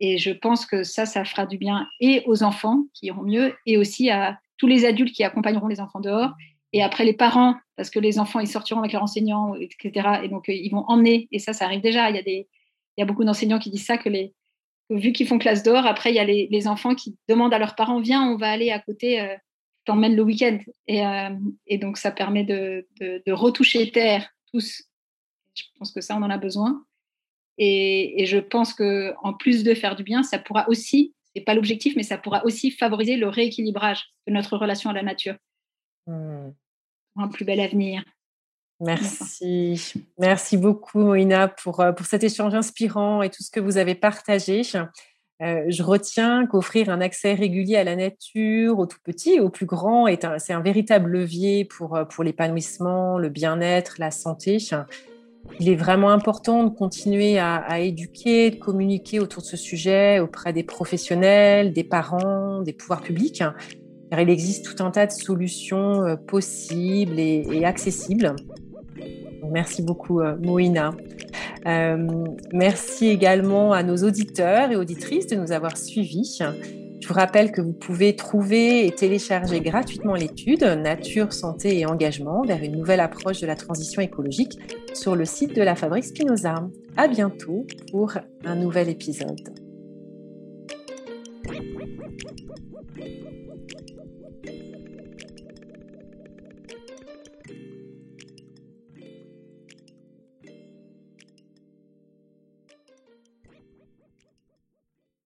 et je pense que ça, ça fera du bien et aux enfants qui iront mieux et aussi à tous les adultes qui accompagneront les enfants dehors et après les parents, parce que les enfants, ils sortiront avec leurs enseignants, etc. Et donc, ils vont emmener, et ça, ça arrive déjà. Il y a des, il y a beaucoup d'enseignants qui disent ça, que, les, vu qu'ils font classe d'or, après, il y a les, enfants qui demandent à leurs parents, viens, on va aller à côté, euh, t'emmène le week-end. Et, euh, et, donc, ça permet de, de, retoucher terre, tous. Je pense que ça, on en a besoin. Et, et je pense que en plus de faire du bien, ça pourra aussi, c'est pas l'objectif, mais ça pourra aussi favoriser le rééquilibrage de notre relation à la nature. Mmh. Un plus bel avenir.
Merci. Merci beaucoup, Moïna, pour, euh, pour cet échange inspirant et tout ce que vous avez partagé. Euh, je retiens qu'offrir un accès régulier à la nature, aux tout petits et aux plus grands, est c'est un véritable levier pour, euh, pour l'épanouissement, le bien-être, la santé. Il est vraiment important de continuer à, éduquer, de communiquer autour de ce sujet auprès des professionnels, des parents, des pouvoirs publics, car il existe tout un tas de solutions possibles et accessibles. Merci beaucoup, euh, Moïna. Euh, merci également à nos auditeurs et auditrices de nous avoir suivis. Je vous rappelle que vous pouvez trouver et télécharger gratuitement l'étude Nature, santé et engagement vers une nouvelle approche de la transition écologique sur le site de la Fabrique Spinoza. À bientôt pour un nouvel épisode.